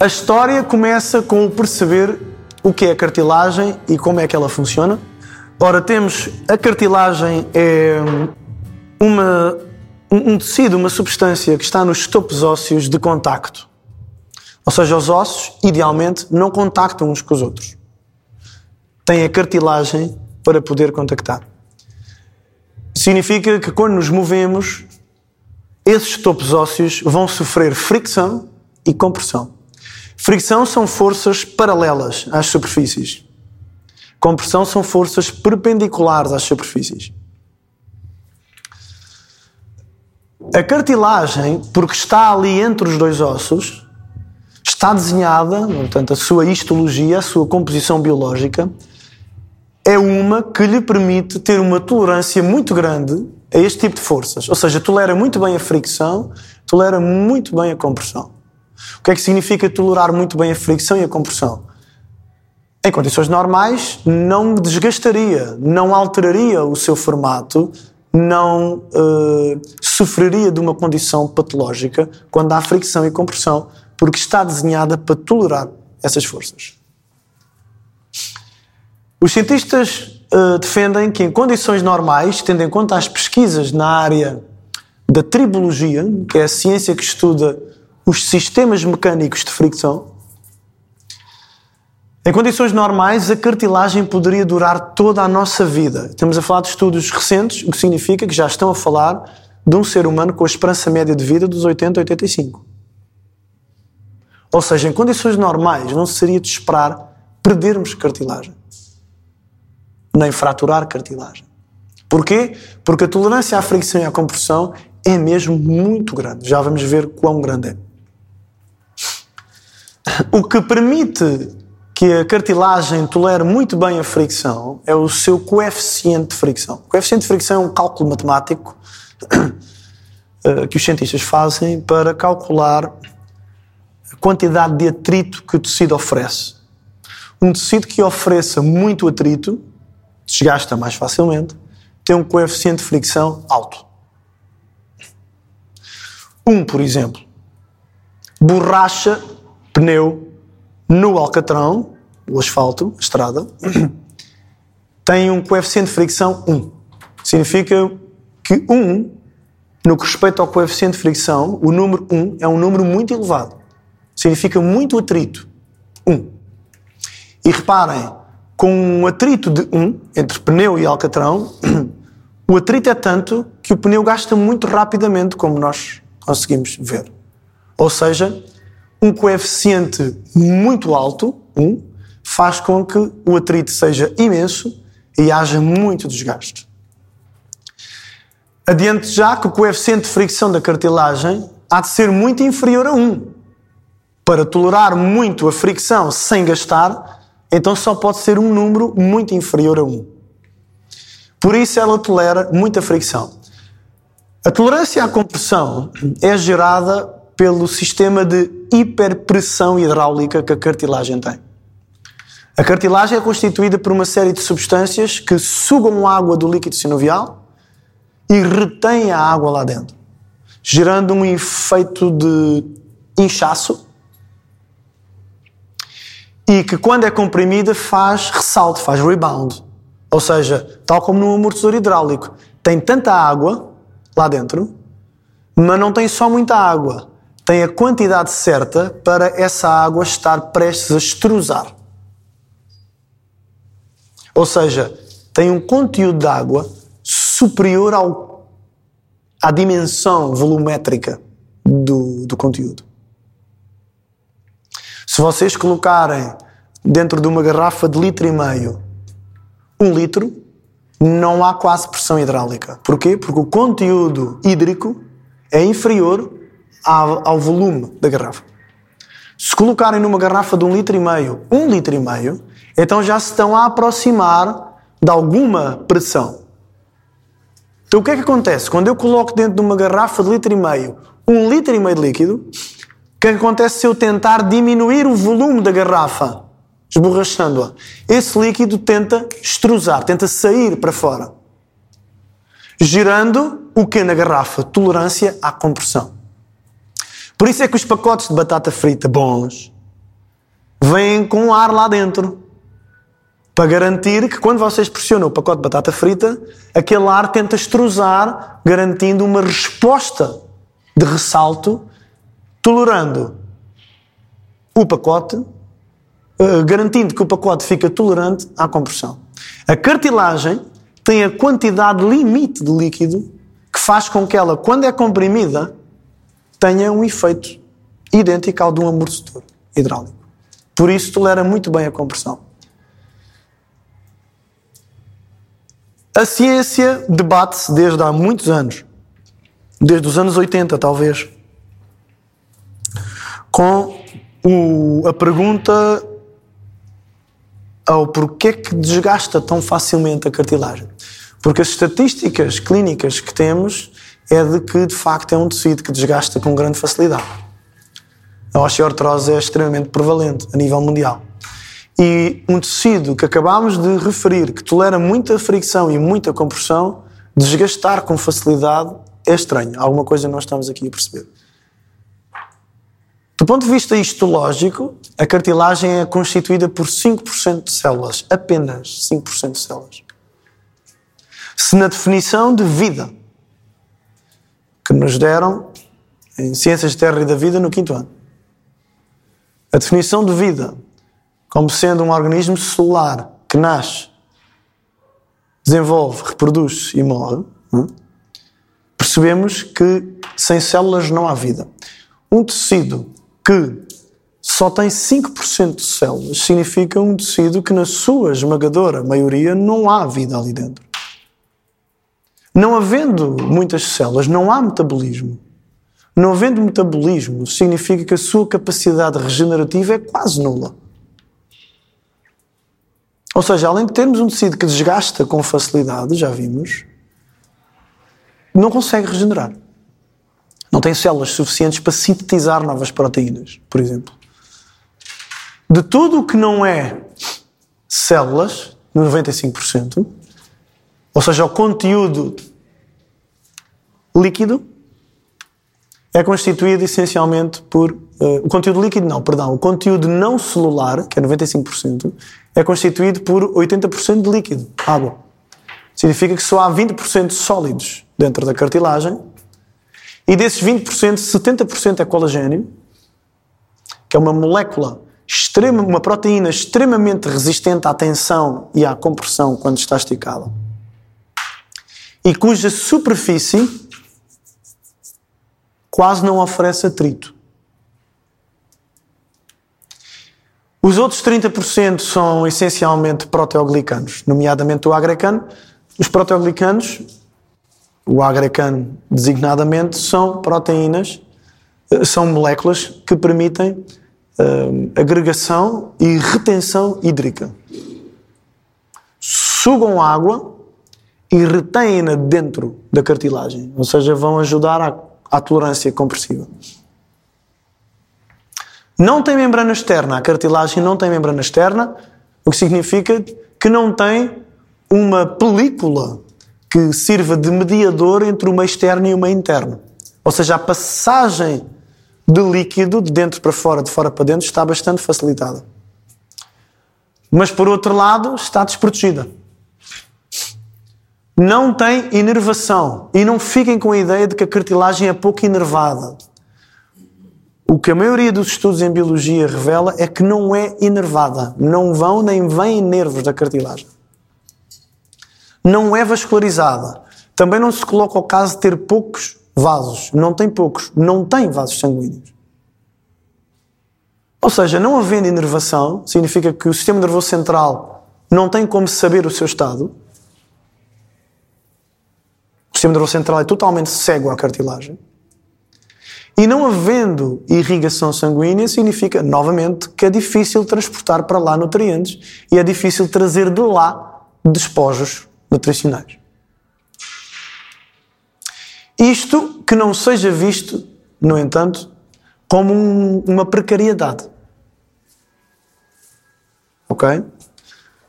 A história começa com o perceber o que é a cartilagem e como é que ela funciona. Ora, temos a cartilagem é uma, um tecido, uma substância que está nos topos ósseos de contacto. Ou seja, os ossos, idealmente, não contactam uns com os outros. Têm a cartilagem para poder contactar. Significa que quando nos movemos, esses topos ósseos vão sofrer fricção e compressão. Fricção são forças paralelas às superfícies. Compressão são forças perpendiculares às superfícies. A cartilagem, porque está ali entre os dois ossos, está desenhada, portanto, a sua histologia, a sua composição biológica, é uma que lhe permite ter uma tolerância muito grande a este tipo de forças. Ou seja, tolera muito bem a fricção, tolera muito bem a compressão. O que é que significa tolerar muito bem a fricção e a compressão? Em condições normais, não desgastaria, não alteraria o seu formato, não uh, sofreria de uma condição patológica quando há fricção e compressão, porque está desenhada para tolerar essas forças. Os cientistas uh, defendem que, em condições normais, tendo em conta as pesquisas na área da tribologia, que é a ciência que estuda os sistemas mecânicos de fricção, em condições normais, a cartilagem poderia durar toda a nossa vida. Estamos a falar de estudos recentes, o que significa que já estão a falar de um ser humano com a esperança média de vida dos 80 a 85. Ou seja, em condições normais, não seria de esperar perdermos cartilagem, nem fraturar cartilagem. Porquê? Porque a tolerância à fricção e à compressão é mesmo muito grande. Já vamos ver quão grande é. O que permite que a cartilagem tolere muito bem a fricção é o seu coeficiente de fricção. O coeficiente de fricção é um cálculo matemático eh, que os cientistas fazem para calcular a quantidade de atrito que o tecido oferece. Um tecido que ofereça muito atrito, desgasta mais facilmente, tem um coeficiente de fricção alto. Um, por exemplo, borracha pneu no alcatrão, o asfalto, a estrada, tem um coeficiente de fricção 1. Significa que 1, no que respeita ao coeficiente de fricção, o número 1 é um número muito elevado. Significa muito atrito. 1. E reparem, com um atrito de 1 entre pneu e alcatrão, o atrito é tanto que o pneu gasta muito rapidamente, como nós conseguimos ver. Ou seja, um coeficiente muito alto, 1, faz com que o atrito seja imenso e haja muito desgaste. Adiante já que o coeficiente de fricção da cartilagem há de ser muito inferior a 1. Para tolerar muito a fricção sem gastar, então só pode ser um número muito inferior a 1. Por isso ela tolera muita fricção. A tolerância à compressão é gerada pelo sistema de hiperpressão hidráulica que a cartilagem tem. A cartilagem é constituída por uma série de substâncias que sugam água do líquido sinovial e retêm a água lá dentro, gerando um efeito de inchaço e que, quando é comprimida, faz ressalto, faz rebound. Ou seja, tal como num amortecedor hidráulico, tem tanta água lá dentro, mas não tem só muita água tem a quantidade certa para essa água estar prestes a extrusar. Ou seja, tem um conteúdo de água superior ao, à dimensão volumétrica do, do conteúdo. Se vocês colocarem dentro de uma garrafa de litro e meio um litro, não há quase pressão hidráulica. Porquê? Porque o conteúdo hídrico é inferior ao, volume da garrafa. Se colocarem numa garrafa de um litro e meio, um litro e meio, então já se estão a aproximar de alguma pressão. Então o que é que acontece? Quando eu coloco dentro de uma garrafa de litro e meio um litro e meio de líquido, o que é que acontece se eu tentar diminuir o volume da garrafa, esborrachando-a? Esse líquido tenta extrusar, tenta sair para fora, gerando o que na garrafa? Tolerância à compressão. Por isso é que os pacotes de batata frita bons vêm com ar lá dentro. Para garantir que quando vocês pressionam o pacote de batata frita, aquele ar tenta extrusar, garantindo uma resposta de ressalto, tolerando o pacote, eh, garantindo que o pacote fica tolerante à compressão. A cartilagem tem a quantidade limite de líquido que faz com que ela, quando é comprimida, tenha um efeito idêntico ao de um amortecedor hidráulico. Por isso tolera muito bem a compressão. A ciência debate-se desde há muitos anos, desde os anos 80 talvez, com o, a pergunta ao porquê que desgasta tão facilmente a cartilagem. Porque as estatísticas clínicas que temos é de que de facto é um tecido que desgasta com grande facilidade a osteoartrose é extremamente prevalente a nível mundial. E um tecido que acabámos de referir, que tolera muita fricção e muita compressão, desgastar com facilidade é estranho. Alguma coisa nós estamos aqui a perceber. Do ponto de vista histológico, a cartilagem é constituída por 5% de células, apenas 5% de células. Se na definição de vida que nos deram em Ciências de Terra e da Vida no quinto ano, a definição de vida como sendo um organismo celular que nasce, desenvolve, reproduz e morre, hum, percebemos que sem células não há vida. Um tecido que só tem 5% de células significa um tecido que, na sua esmagadora maioria, não há vida ali dentro. Não havendo muitas células, não há metabolismo. Não havendo metabolismo, significa que a sua capacidade regenerativa é quase nula. Ou seja, além de termos um tecido que desgasta com facilidade, já vimos, não consegue regenerar. Não tem células suficientes para sintetizar novas proteínas, por exemplo. De tudo o que não é células, 95%, ou seja, o conteúdo líquido, é constituído essencialmente por. Uh, o conteúdo líquido, não, perdão. O conteúdo não celular, que é 95%, é constituído por 80% de líquido, água. Significa que só há 20% sólidos dentro da cartilagem e desses 20%, 70% é colagênio, que é uma molécula extrema, uma proteína extremamente resistente à tensão e à compressão quando está esticada. E cuja superfície quase não oferece atrito. Os outros 30% são essencialmente proteoglicanos, nomeadamente o agrecano. Os proteoglicanos, o agrecano designadamente, são proteínas, eh, são moléculas que permitem uh, agregação e retenção hídrica. Sugam água e retêm-na dentro da cartilagem, ou seja, vão ajudar a à tolerância compressiva. Não tem membrana externa, a cartilagem não tem membrana externa, o que significa que não tem uma película que sirva de mediador entre o meio externo e o meio interno. Ou seja, a passagem de líquido de dentro para fora, de fora para dentro, está bastante facilitada. Mas por outro lado, está desprotegida não tem inervação. E não fiquem com a ideia de que a cartilagem é pouco inervada. O que a maioria dos estudos em biologia revela é que não é inervada. Não vão nem vêm nervos da cartilagem. Não é vascularizada. Também não se coloca o caso de ter poucos vasos. Não tem poucos. Não tem vasos sanguíneos. Ou seja, não havendo inervação, significa que o sistema nervoso central não tem como saber o seu estado sistema nervoso central é totalmente cego à cartilagem. E não havendo irrigação sanguínea, significa, novamente, que é difícil transportar para lá nutrientes e é difícil trazer de lá despojos nutricionais. Isto que não seja visto, no entanto, como um, uma precariedade. Ok?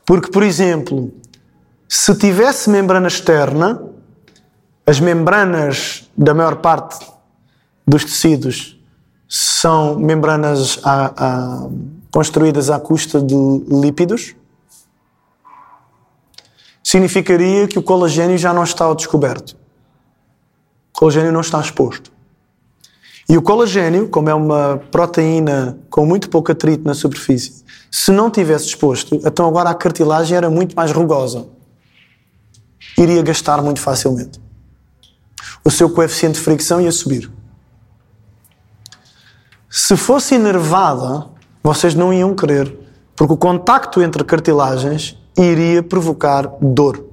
Porque, por exemplo, se tivesse membrana externa, as membranas da maior parte dos tecidos são membranas a, a, construídas à custa de lípidos, significaria que o colagênio já não está ao descoberto. O colagênio não está exposto. E o colagênio, como é uma proteína com muito pouco atrito na superfície, se não tivesse exposto, então agora a cartilagem era muito mais rugosa. Iria gastar muito facilmente. O seu coeficiente de fricção ia subir. Se fosse inervada, vocês não iam querer, porque o contacto entre cartilagens iria provocar dor.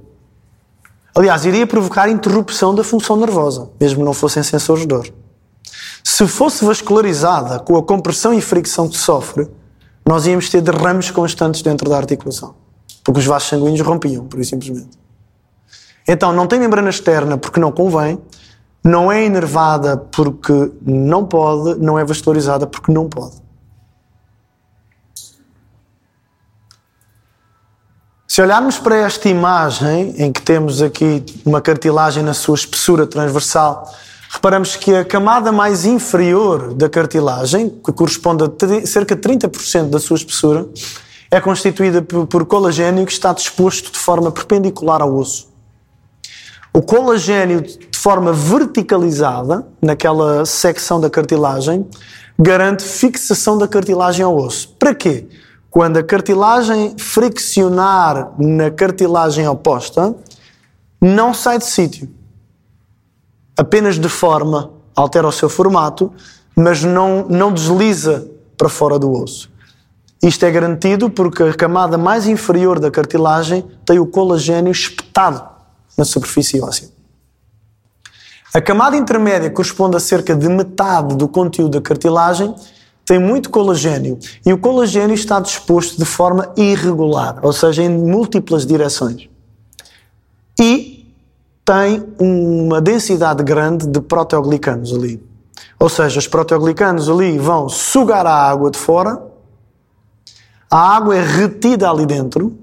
Aliás, iria provocar interrupção da função nervosa, mesmo não fossem sensores de dor. Se fosse vascularizada com a compressão e fricção que sofre, nós íamos ter derrames constantes dentro da articulação, porque os vasos sanguíneos rompiam, por simplesmente. Então, não tem membrana externa porque não convém, não é inervada porque não pode, não é vascularizada porque não pode. Se olharmos para esta imagem, em que temos aqui uma cartilagem na sua espessura transversal, reparamos que a camada mais inferior da cartilagem, que corresponde a cerca de 30% da sua espessura, é constituída por colagênio que está disposto de forma perpendicular ao osso. O colagênio de forma verticalizada, naquela secção da cartilagem, garante fixação da cartilagem ao osso. Para quê? Quando a cartilagem friccionar na cartilagem oposta, não sai de sítio. Apenas deforma, altera o seu formato, mas não, não desliza para fora do osso. Isto é garantido porque a camada mais inferior da cartilagem tem o colagênio espetado na superfície óssea. A camada intermédia corresponde a cerca de metade do conteúdo da cartilagem tem muito colagênio e o colagênio está disposto de forma irregular, ou seja, em múltiplas direções. E tem uma densidade grande de proteoglicanos ali. Ou seja, os proteoglicanos ali vão sugar a água de fora, a água é retida ali dentro,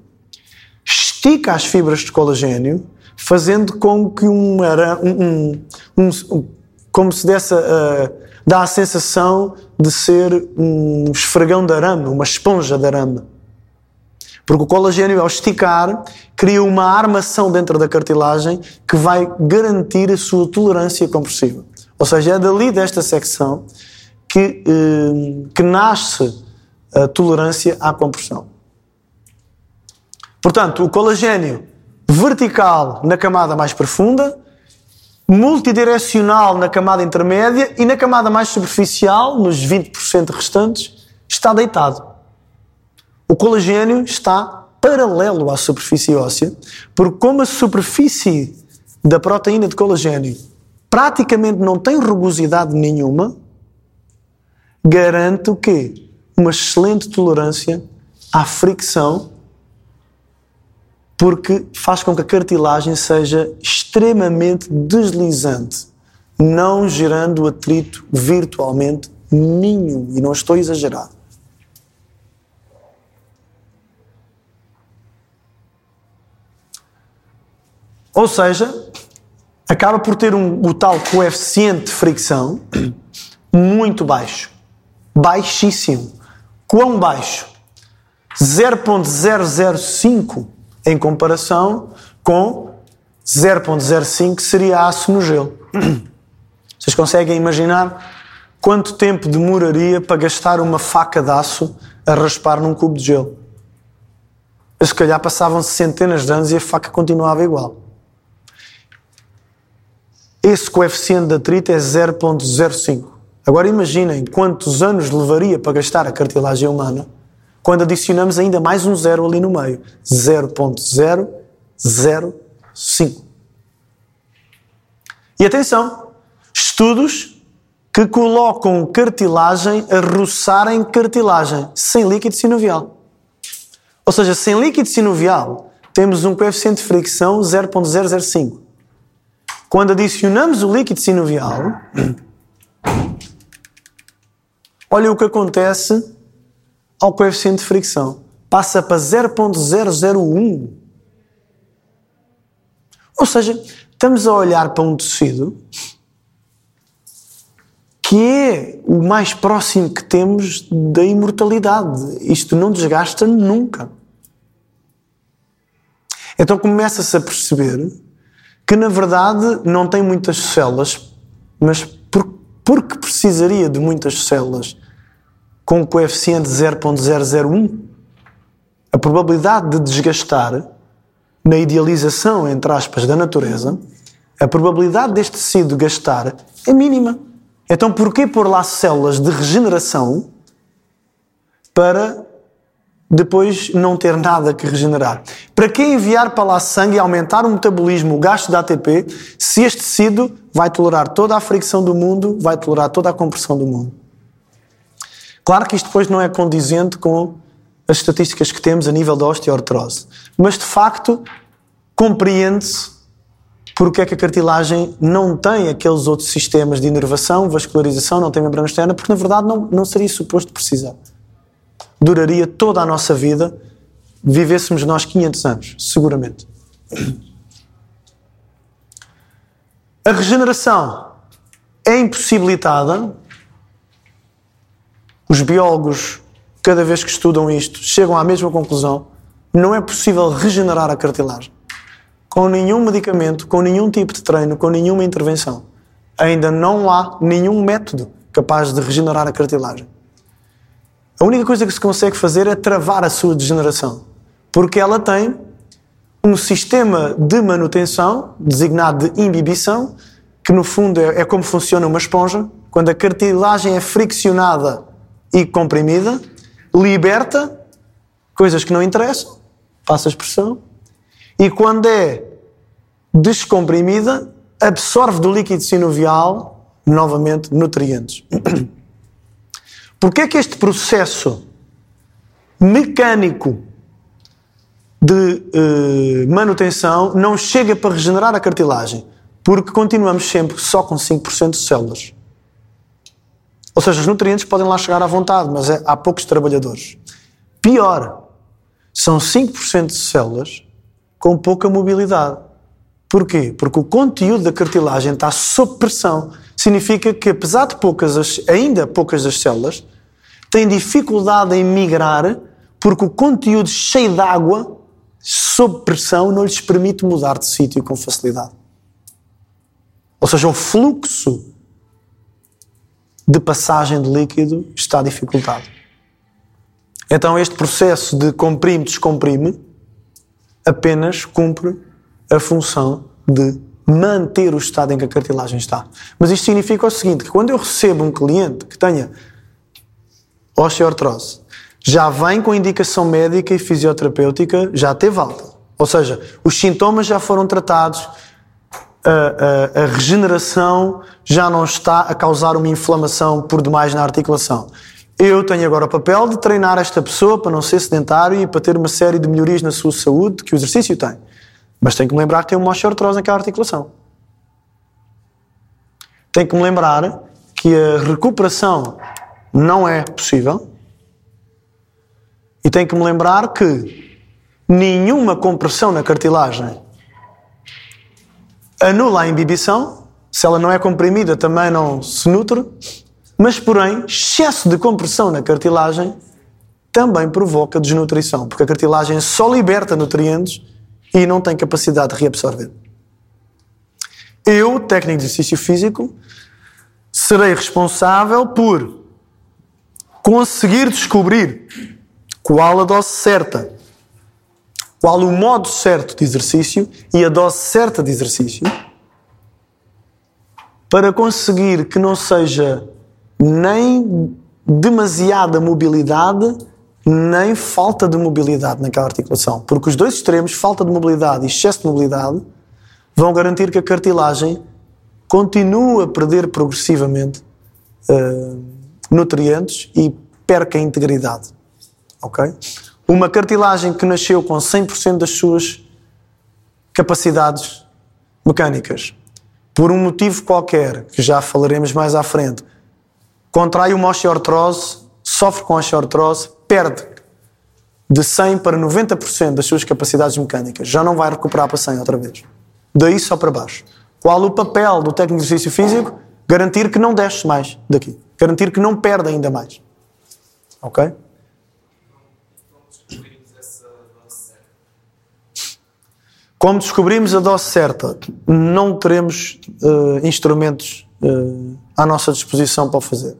estica as fibras de colagênio, fazendo com que um, um, um, como se desse uh, dá a sensação de ser um esfregão de arame, uma esponja de arame. Porque o colagênio, ao esticar, cria uma armação dentro da cartilagem que vai garantir a sua tolerância compressiva. Ou seja, é dali desta secção que, eh, que nasce a tolerância à compressão. Portanto, o colagênio vertical na camada mais profunda multidirecional na camada intermédia e na camada mais superficial, nos 20% restantes, está deitado. O colagênio está paralelo à superfície óssea, porque como a superfície da proteína de colagênio praticamente não tem rugosidade nenhuma, garante o quê? Uma excelente tolerância à fricção porque faz com que a cartilagem seja extremamente deslizante, não gerando atrito virtualmente nenhum. E não estou a exagerar. Ou seja, acaba por ter um, o tal coeficiente de fricção muito baixo. Baixíssimo. Quão baixo? 0.005 em comparação com 0.05 que seria aço no gelo. Vocês conseguem imaginar quanto tempo demoraria para gastar uma faca de aço a raspar num cubo de gelo? Se calhar passavam-se centenas de anos e a faca continuava igual. Esse coeficiente de atrito é 0.05. Agora imaginem quantos anos levaria para gastar a cartilagem humana quando adicionamos ainda mais um zero ali no meio. 0.005. E atenção, estudos que colocam cartilagem a roçarem cartilagem sem líquido sinovial. Ou seja, sem líquido sinovial, temos um coeficiente de fricção 0.005. Quando adicionamos o líquido sinovial, olha o que acontece ao coeficiente de fricção. Passa para 0.001. Ou seja, estamos a olhar para um tecido que é o mais próximo que temos da imortalidade. Isto não desgasta nunca. Então começa-se a perceber que, na verdade, não tem muitas células, mas por, porque precisaria de muitas células com o coeficiente 0.001, a probabilidade de desgastar na idealização, entre aspas, da natureza, a probabilidade deste tecido gastar é mínima. Então, porquê pôr lá células de regeneração para depois não ter nada que regenerar? Para que enviar para lá sangue e aumentar o metabolismo, o gasto de ATP, se este tecido vai tolerar toda a fricção do mundo, vai tolerar toda a compressão do mundo? Claro que isto depois não é condizente com as estatísticas que temos a nível da osteoartrose, mas de facto compreende-se porque é que a cartilagem não tem aqueles outros sistemas de inervação, vascularização, não tem membrana externa, porque na verdade não, não seria suposto precisar. Duraria toda a nossa vida, vivêssemos nós 500 anos, seguramente. A regeneração é impossibilitada. Os biólogos, cada vez que estudam isto, chegam à mesma conclusão: não é possível regenerar a cartilagem com nenhum medicamento, com nenhum tipo de treino, com nenhuma intervenção. Ainda não há nenhum método capaz de regenerar a cartilagem. A única coisa que se consegue fazer é travar a sua degeneração, porque ela tem um sistema de manutenção, designado de imbibição, que no fundo é, é como funciona uma esponja. Quando a cartilagem é friccionada e comprimida, liberta coisas que não interessam, passa a expressão, e quando é descomprimida, absorve do líquido sinovial novamente nutrientes. Porquê é que este processo mecânico de eh, manutenção não chega para regenerar a cartilagem? Porque continuamos sempre só com 5% de células. Ou seja, os nutrientes podem lá chegar à vontade, mas é, há poucos trabalhadores. Pior, são 5% de células com pouca mobilidade. Porquê? Porque o conteúdo da cartilagem está sob pressão. Significa que, apesar de poucas, ainda poucas das células, têm dificuldade em migrar porque o conteúdo cheio de água, sob pressão, não lhes permite mudar de sítio com facilidade. Ou seja, o fluxo de passagem de líquido está dificultado. Então, este processo de comprime-descomprime apenas cumpre a função de manter o estado em que a cartilagem está. Mas isto significa o seguinte, que quando eu recebo um cliente que tenha osteoartrose, já vem com indicação médica e fisioterapêutica, já teve alta. Ou seja, os sintomas já foram tratados, a, a, regeneração já não está a causar uma inflamação por demais na articulação. Eu tenho agora o papel de treinar esta pessoa para não ser sedentário e para ter uma série de melhorias na sua saúde que o exercício tem. Mas tenho que me lembrar que tem uma osteoartrose naquela articulação. Tenho que me lembrar que a recuperação não é possível. E tenho que me lembrar que nenhuma compressão na cartilagem anula a imbibição. Se ela não é comprimida, também não se nutre. Mas, porém, excesso de compressão na cartilagem também provoca desnutrição, porque a cartilagem só liberta nutrientes e não tem capacidade de reabsorver. Eu, técnico de exercício físico, serei responsável por conseguir descobrir qual a dose certa, qual o modo certo de exercício e a dose certa de exercício, para conseguir que não seja nem demasiada mobilidade, nem falta de mobilidade naquela articulação. Porque os dois extremos, falta de mobilidade e excesso de mobilidade, vão garantir que a cartilagem continue a perder progressivamente uh, nutrientes e perca a integridade. Ok? Uma cartilagem que nasceu com 100% das suas capacidades mecânicas, por um motivo qualquer, que já falaremos mais à frente, contrai uma osteoartrose, sofre com osteoartrose, perde de 100 para 90% das suas capacidades mecânicas. Já não vai recuperar para 100 outra vez. Daí só para baixo. Qual o papel do técnico de exercício físico? Garantir que não desce mais daqui. Garantir que não perde ainda mais. Ok? Como descobrimos a dose certa, não teremos uh, instrumentos uh, à nossa disposição para o fazer.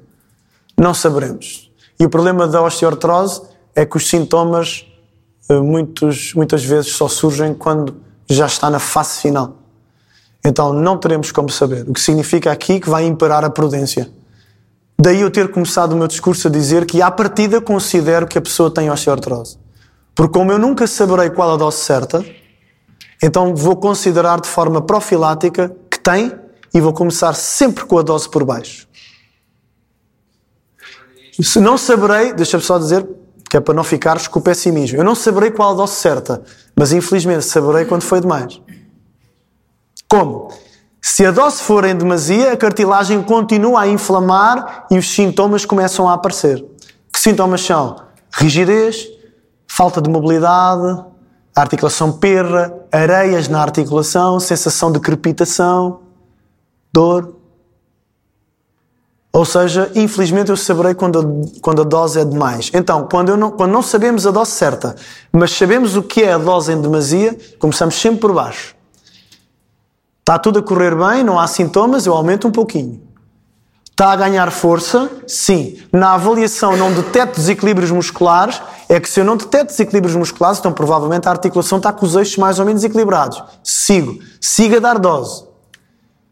Não saberemos. E o problema da osteoartrose é que os sintomas uh, muitos, muitas vezes só surgem quando já está na fase final. Então não teremos como saber. O que significa aqui que vai imperar a prudência. Daí eu ter começado o meu discurso a dizer que, à partida, considero que a pessoa tem osteoartrose. Porque, como eu nunca saberei qual a dose certa, então vou considerar de forma profilática que tem e vou começar sempre com a dose por baixo. Se não saberei, deixa-me só dizer, que é para não ficares com o pessimismo. Eu não saberei qual a dose certa, mas infelizmente saberei quando foi demais. Como? Se a dose for em demasia, a cartilagem continua a inflamar e os sintomas começam a aparecer. Que sintomas são? Rigidez, falta de mobilidade, articulação perra, areias na articulação, sensação de crepitação, dor. Ou seja, infelizmente eu saberei quando a, quando a dose é demais. Então, quando, não, quando não sabemos a dose certa, mas sabemos o que é a dose em demasia, começamos sempre por baixo. Está tudo a correr bem, não há sintomas, eu aumento um pouquinho. Está a ganhar força? Sim. Na avaliação não detecto desequilíbrios musculares, é que se eu não detecto desequilíbrios musculares, então provavelmente a articulação está com os eixos mais ou menos equilibrados. Sigo. Siga a dar dose.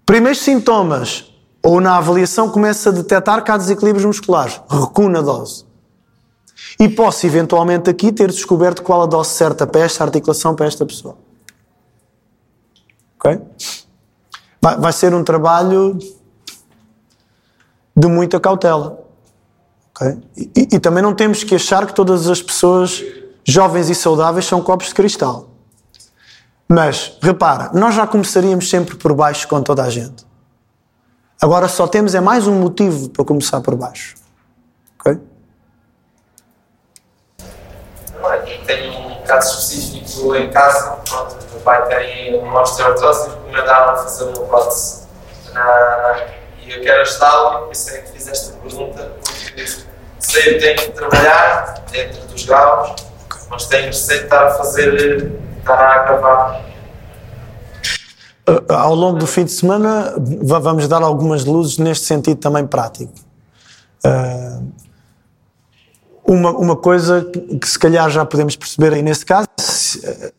Primeiros sintomas, ou na avaliação começa a detectar que há desequilíbrios musculares. Recuo na dose. E posso eventualmente aqui ter descoberto qual a dose certa para esta articulação, para esta pessoa. Ok? Vai, vai ser um trabalho de muita cautela. Okay? E, e, também não temos que achar que todas as pessoas jovens e saudáveis são copos de cristal. Mas, repara, nós já começaríamos sempre por baixo com toda a gente. Agora só temos é mais um motivo para começar por baixo. Ok? Tenho um caso específico em casa. Pronto, o meu pai tem uma osteoartrose e recomendaram fazer uma prótese na e eu quero ajudá-lo, por isso é que fiz esta pergunta, porque sei que tenho que trabalhar dentro dos graus, mas tenho de estar a fazer, estar a acabar. Uh, ao longo do fim de semana, vamos dar algumas luzes neste sentido também prático. Uh, uma, uma coisa que se calhar já podemos perceber aí nesse caso,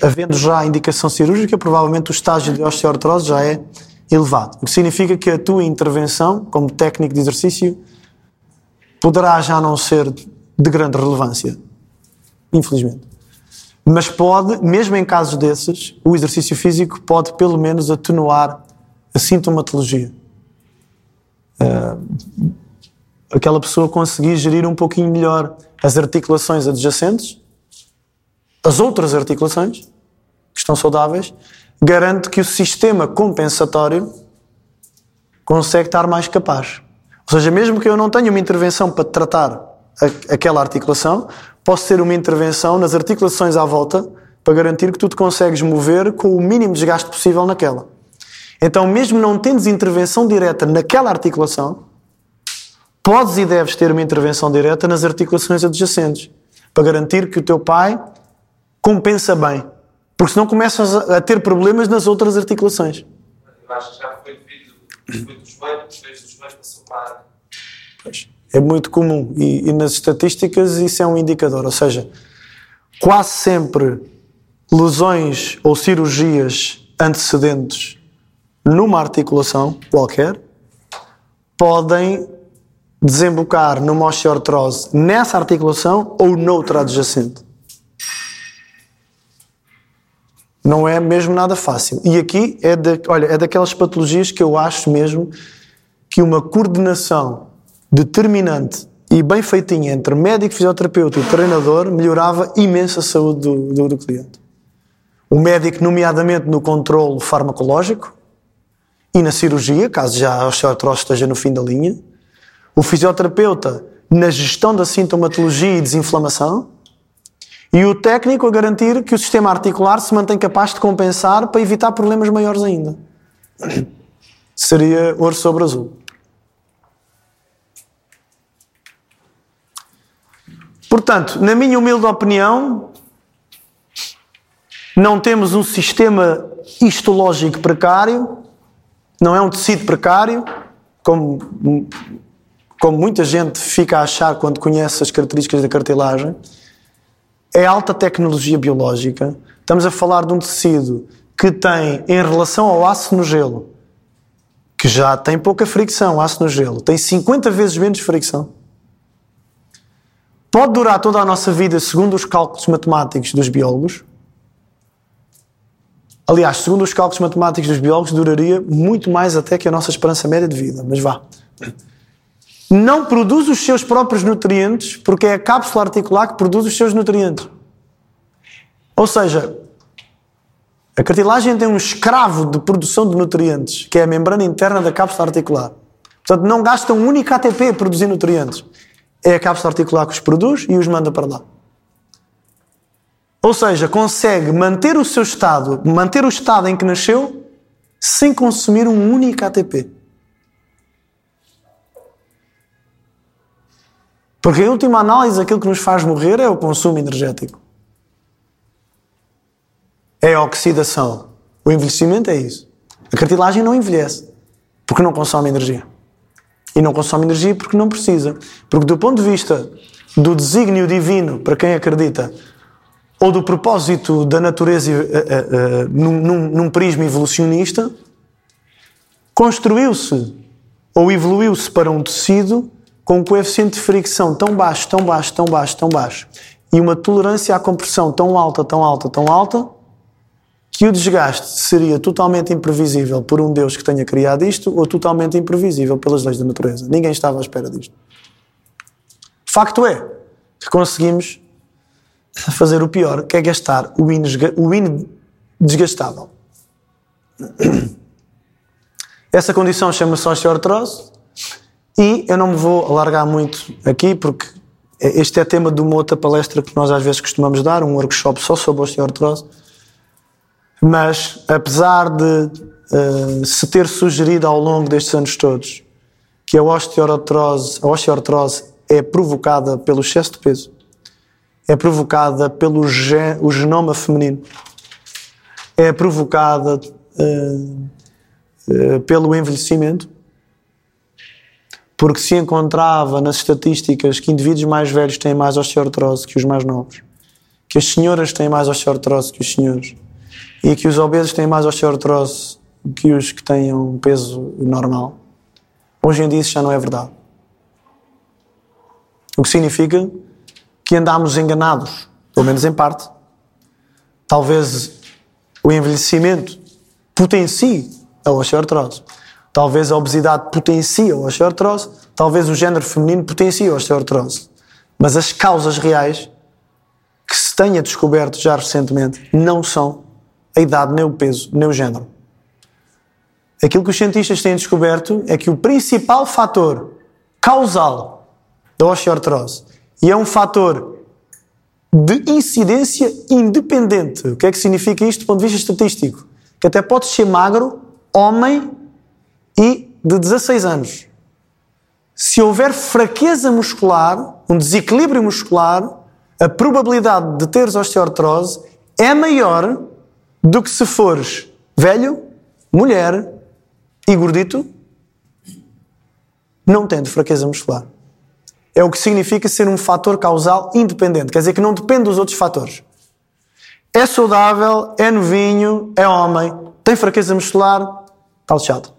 havendo já indicação cirúrgica, provavelmente o estágio de osteoartrose já é elevado. O que significa que a tua intervenção, como técnico de exercício, poderá já não ser de grande relevância. Infelizmente. Mas pode, mesmo em casos desses, o exercício físico pode pelo menos atenuar a sintomatologia. Uh, aquela pessoa conseguir gerir um pouquinho melhor as articulações adjacentes, as outras articulações, que estão saudáveis, garante que o sistema compensatório consegue estar mais capaz. Ou seja, mesmo que eu não tenha uma intervenção para tratar a, aquela articulação, posso ter uma intervenção nas articulações à volta para garantir que tu te consegues mover com o mínimo desgaste possível naquela. Então, mesmo não tendo intervenção direta naquela articulação, podes e deves ter uma intervenção direta nas articulações adjacentes para garantir que o teu pai compensa bem porque senão começas a ter problemas nas outras articulações. Eu acho que já foi devido, foi dos joelhos, dos joelhos passou para Pois, é muito comum e, e nas estatísticas isso é um indicador, ou seja, quase sempre lesões ou cirurgias antecedentes numa articulação qualquer podem desembocar numa osteoartrose nessa articulação ou noutra adjacente. Não é mesmo nada fácil. E aqui é, de, olha, é daquelas patologias que eu acho mesmo que uma coordenação determinante e bem feitinha entre médico, fisioterapeuta e treinador melhorava imenso a saúde do, do, do cliente. O médico, nomeadamente no controle farmacológico e na cirurgia, caso já a osteoartrose esteja no fim da linha. O fisioterapeuta na gestão da sintomatologia e desinflamação e o técnico a garantir que o sistema articular se mantém capaz de compensar para evitar problemas maiores ainda. Seria ouro sobre azul. Portanto, na minha humilde opinião, não temos um sistema histológico precário, não é um tecido precário, como, como muita gente fica a achar quando conhece as características da cartilagem. É alta tecnologia biológica. Estamos a falar de um tecido que tem, em relação ao aço no gelo, que já tem pouca fricção, aço no gelo, tem 50 vezes menos fricção. Pode durar toda a nossa vida, segundo os cálculos matemáticos dos biólogos. Aliás, segundo os cálculos matemáticos dos biólogos, duraria muito mais até que a nossa esperança média de vida. Mas vá. Não produz os seus próprios nutrientes, porque é a cápsula articular que produz os seus nutrientes. Ou seja, a cartilagem tem um escravo de produção de nutrientes, que é a membrana interna da cápsula articular. Portanto, não gasta um único ATP a produzir nutrientes. É a cápsula articular que os produz e os manda para lá. Ou seja, consegue manter o seu estado, manter o estado em que nasceu, sem consumir um único ATP. Porque, em última análise, aquilo que nos faz morrer é o consumo energético é a oxidação. O envelhecimento é isso. A cartilagem não envelhece porque não consome energia. E não consome energia porque não precisa. Porque, do ponto de vista do desígnio divino, para quem acredita, ou do propósito da natureza uh, uh, uh, num, num, num prisma evolucionista, construiu-se ou evoluiu-se para um tecido com um coeficiente de fricção tão baixo, tão baixo, tão baixo, tão baixo, e uma tolerância à compressão tão alta, tão alta, tão alta, que o desgaste seria totalmente imprevisível por um Deus que tenha criado isto ou totalmente imprevisível pelas leis da natureza. Ninguém estava à espera disto. Facto é que conseguimos fazer o pior, que é gastar o indesgastável. Essa condição chama-se osteoartrose e eu não me vou alargar muito aqui porque este é tema de uma outra palestra que nós às vezes costumamos dar, um workshop só sobre osteoartrose. Mas, apesar de uh, se ter sugerido ao longo destes anos todos que a osteoartrose, a osteoartrose é provocada pelo excesso de peso, é provocada pelo gen, o genoma feminino, é provocada uh, uh, pelo envelhecimento, porque se encontrava nas estatísticas que indivíduos mais velhos têm mais osteoartrose que os mais novos, que as senhoras têm mais osteoartrose que os senhores, e que os obesos têm mais osteoartrose que os que têm um peso normal. Hoje em dia isso já não é verdade. O que significa que andamos enganados, pelo menos em parte. Talvez o envelhecimento potencie a osteoartrose. Talvez a obesidade potencie a osteoartrose. Talvez o género feminino potencie a osteoartrose. Mas as causas reais que se tenha descoberto já recentemente não são a idade, nem o peso, nem o género. Aquilo que os cientistas têm descoberto é que o principal fator causal da osteoartrose, e é um fator de incidência independente. O que é que significa isto do ponto de vista estatístico? Que até pode ser magro, homem e de 16 anos. Se houver fraqueza muscular, um desequilíbrio muscular, a probabilidade de teres osteoartrose é maior do que se fores velho, mulher e gordito, não tendo fraqueza muscular. É o que significa ser um fator causal independente, quer dizer que não depende dos outros fatores. É saudável, é novinho, é homem, tem fraqueza muscular, está lixado.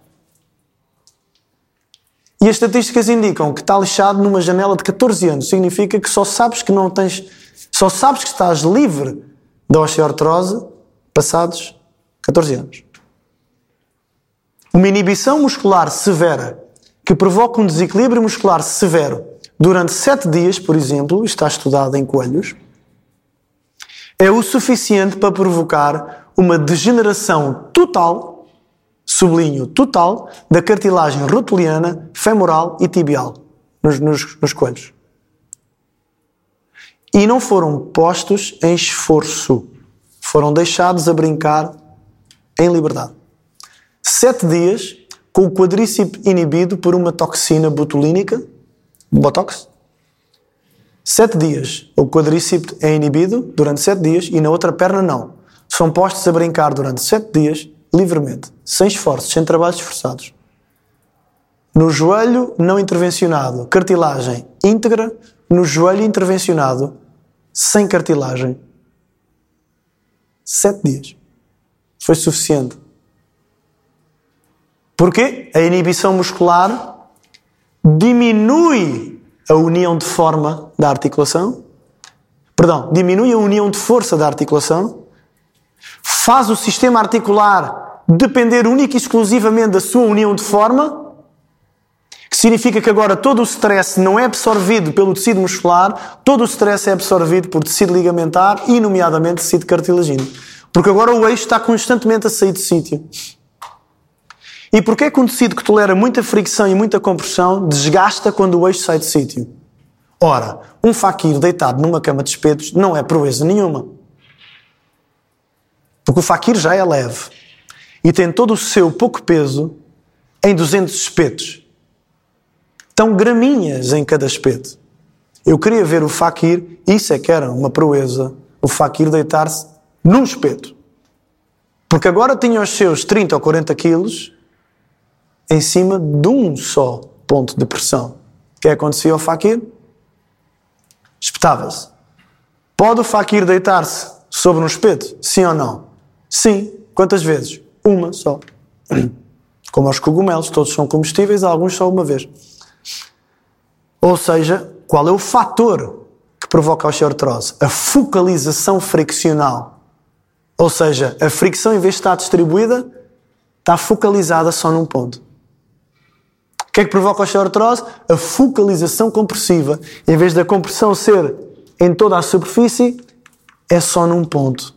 E as estatísticas indicam que está lixado numa janela de 14 anos. Significa que só sabes que não tens, só sabes que estás livre da osteoartrose passados 14 anos. Uma inibição muscular severa que provoca um desequilíbrio muscular severo durante 7 dias, por exemplo, está estudado em coelhos, é o suficiente para provocar uma degeneração total, sublinho total, da cartilagem rotuliana, femoral e tibial nos, nos, nos coelhos. E não foram postos em esforço foram deixados a brincar em liberdade. Sete dias com o quadríceps inibido por uma toxina botulínica, botox, Sete dias o quadríceps é inibido durante sete dias e na outra perna não. São postos a brincar durante sete dias livremente, sem esforços, sem trabalhos esforçados. No joelho não intervencionado, cartilagem íntegra. No joelho intervencionado, sem cartilagem. Sete dias. Foi suficiente. Porquê? A inibição muscular diminui a união de forma da articulação. Perdão, diminui a união de força da articulação. Faz o sistema articular depender única e exclusivamente da sua união de forma que significa que agora todo o stress não é absorvido pelo tecido muscular, todo o stress é absorvido por tecido ligamentar e, nomeadamente, tecido cartilagino. Porque agora o eixo está constantemente a sair de sítio. E porquê que um tecido que tolera muita fricção e muita compressão desgasta quando o eixo sai de sítio? Ora, um faquir deitado numa cama de espetos não é proeza nenhuma. Porque o faquir já é leve e tem todo o seu pouco peso em 200 espetos. Estão graminhas em cada espeto. Eu queria ver o faquir, isso é que era uma proeza, o faquir deitar-se num espeto. Porque agora tinha os seus 30 ou 40 quilos em cima de um só ponto de pressão. O que acontecia ao faquir? Espetava-se. Pode o faquir deitar-se sobre um espeto? Sim ou não? Sim. Quantas vezes? Uma só. Como os cogumelos, todos são comestíveis, alguns só uma vez. Ou seja, qual é o fator que provoca a osteoartrose? A focalização friccional. Ou seja, a fricção, em vez de estar distribuída, está focalizada só num ponto que é que provoca a osteoartrose? A focalização compressiva. Em vez da compressão ser em toda a superfície, é só num ponto.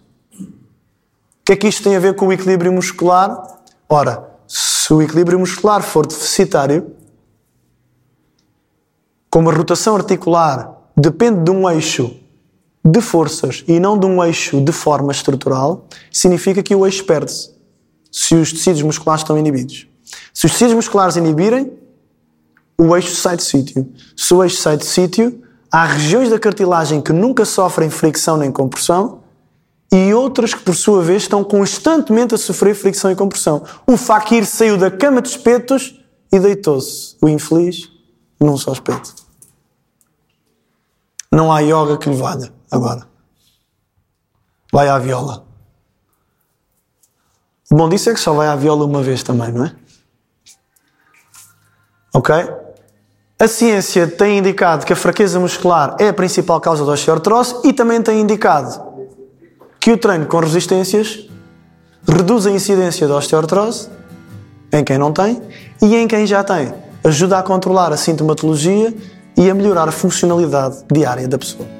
Que é que isto tem a ver com o equilíbrio muscular? Ora, se o equilíbrio muscular for deficitário, como a rotação articular depende de um eixo de forças e não de um eixo de forma estrutural, significa que o eixo perde-se se os tecidos musculares estão inibidos. Se os tecidos musculares inibirem, o eixo sai de sítio. Se o eixo sai de sítio, há regiões da cartilagem que nunca sofrem fricção nem compressão e outras que, por sua vez, estão constantemente a sofrer fricção e compressão. O faquir saiu da cama de espetos e deitou-se, o infeliz, num só espeto. Não há yoga que lhe valha agora. Vai à viola. O bom disso é que só vai à viola uma vez também, não é? Ok? A ciência tem indicado que a fraqueza muscular é a principal causa da osteoartrose e também tem indicado que o treino com resistências reduz a incidência da osteoartrose em quem não tem e em quem já tem. Ajuda a controlar a sintomatologia e a melhorar a funcionalidade diária da pessoa.